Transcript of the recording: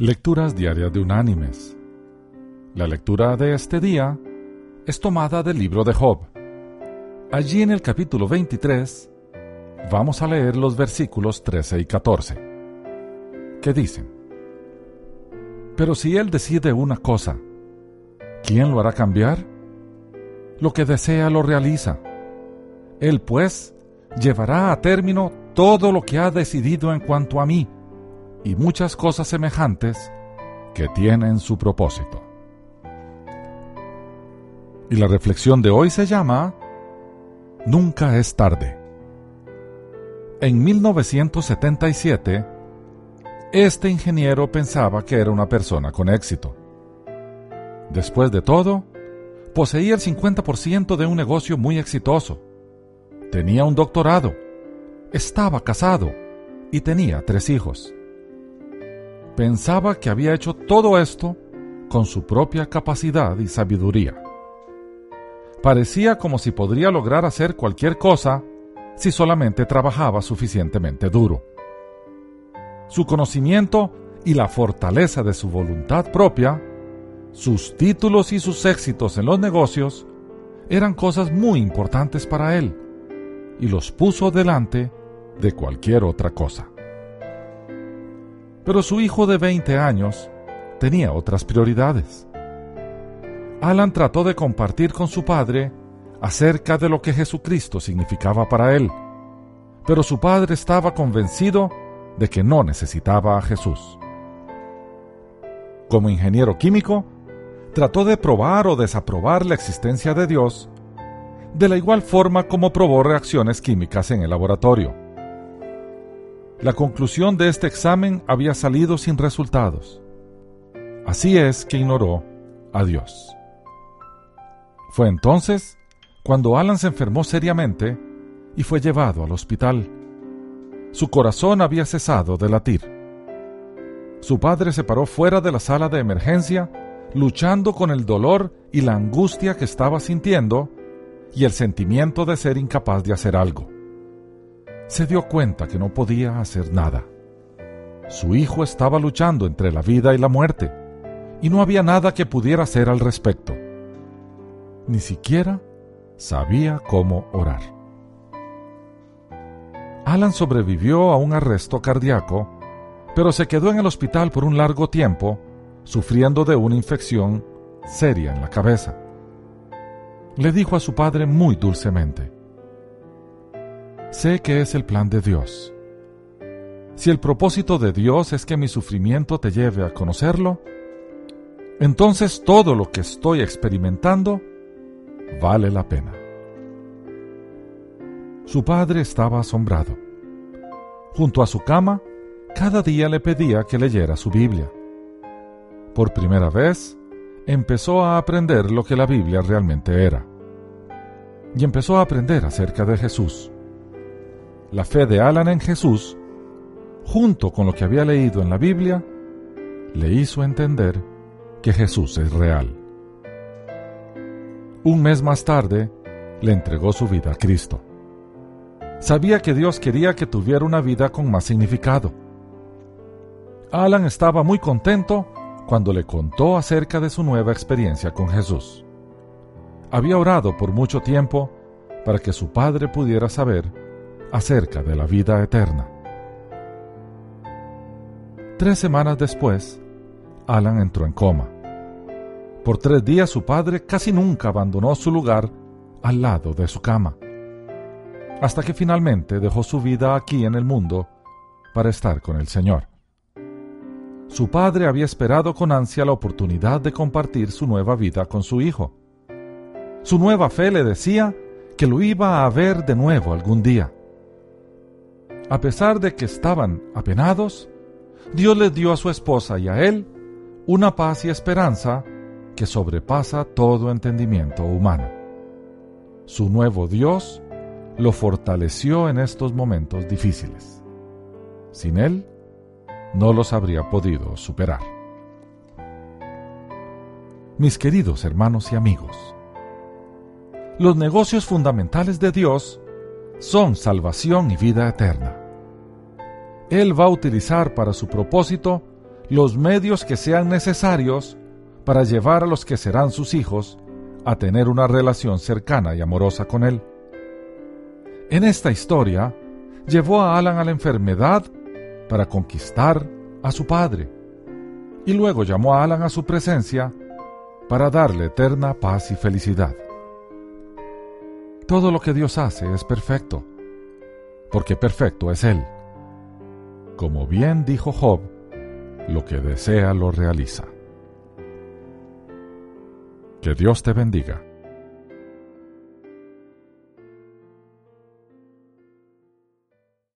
Lecturas Diarias de Unánimes. La lectura de este día es tomada del libro de Job. Allí en el capítulo 23 vamos a leer los versículos 13 y 14, que dicen, Pero si él decide una cosa, ¿quién lo hará cambiar? Lo que desea lo realiza. Él pues llevará a término todo lo que ha decidido en cuanto a mí y muchas cosas semejantes que tienen su propósito. Y la reflexión de hoy se llama Nunca es tarde. En 1977, este ingeniero pensaba que era una persona con éxito. Después de todo, poseía el 50% de un negocio muy exitoso. Tenía un doctorado, estaba casado y tenía tres hijos pensaba que había hecho todo esto con su propia capacidad y sabiduría. Parecía como si podría lograr hacer cualquier cosa si solamente trabajaba suficientemente duro. Su conocimiento y la fortaleza de su voluntad propia, sus títulos y sus éxitos en los negocios, eran cosas muy importantes para él, y los puso delante de cualquier otra cosa. Pero su hijo de 20 años tenía otras prioridades. Alan trató de compartir con su padre acerca de lo que Jesucristo significaba para él, pero su padre estaba convencido de que no necesitaba a Jesús. Como ingeniero químico, trató de probar o desaprobar la existencia de Dios de la igual forma como probó reacciones químicas en el laboratorio. La conclusión de este examen había salido sin resultados. Así es que ignoró a Dios. Fue entonces cuando Alan se enfermó seriamente y fue llevado al hospital. Su corazón había cesado de latir. Su padre se paró fuera de la sala de emergencia, luchando con el dolor y la angustia que estaba sintiendo y el sentimiento de ser incapaz de hacer algo se dio cuenta que no podía hacer nada. Su hijo estaba luchando entre la vida y la muerte, y no había nada que pudiera hacer al respecto. Ni siquiera sabía cómo orar. Alan sobrevivió a un arresto cardíaco, pero se quedó en el hospital por un largo tiempo, sufriendo de una infección seria en la cabeza. Le dijo a su padre muy dulcemente, Sé que es el plan de Dios. Si el propósito de Dios es que mi sufrimiento te lleve a conocerlo, entonces todo lo que estoy experimentando vale la pena. Su padre estaba asombrado. Junto a su cama, cada día le pedía que leyera su Biblia. Por primera vez, empezó a aprender lo que la Biblia realmente era. Y empezó a aprender acerca de Jesús la fe de Alan en Jesús, junto con lo que había leído en la Biblia, le hizo entender que Jesús es real. Un mes más tarde, le entregó su vida a Cristo. Sabía que Dios quería que tuviera una vida con más significado. Alan estaba muy contento cuando le contó acerca de su nueva experiencia con Jesús. Había orado por mucho tiempo para que su padre pudiera saber acerca de la vida eterna. Tres semanas después, Alan entró en coma. Por tres días su padre casi nunca abandonó su lugar al lado de su cama, hasta que finalmente dejó su vida aquí en el mundo para estar con el Señor. Su padre había esperado con ansia la oportunidad de compartir su nueva vida con su hijo. Su nueva fe le decía que lo iba a ver de nuevo algún día. A pesar de que estaban apenados, Dios les dio a su esposa y a él una paz y esperanza que sobrepasa todo entendimiento humano. Su nuevo Dios lo fortaleció en estos momentos difíciles. Sin él, no los habría podido superar. Mis queridos hermanos y amigos, los negocios fundamentales de Dios son salvación y vida eterna. Él va a utilizar para su propósito los medios que sean necesarios para llevar a los que serán sus hijos a tener una relación cercana y amorosa con Él. En esta historia, llevó a Alan a la enfermedad para conquistar a su padre, y luego llamó a Alan a su presencia para darle eterna paz y felicidad. Todo lo que Dios hace es perfecto, porque perfecto es Él. Como bien dijo Job, lo que desea lo realiza. Que Dios te bendiga.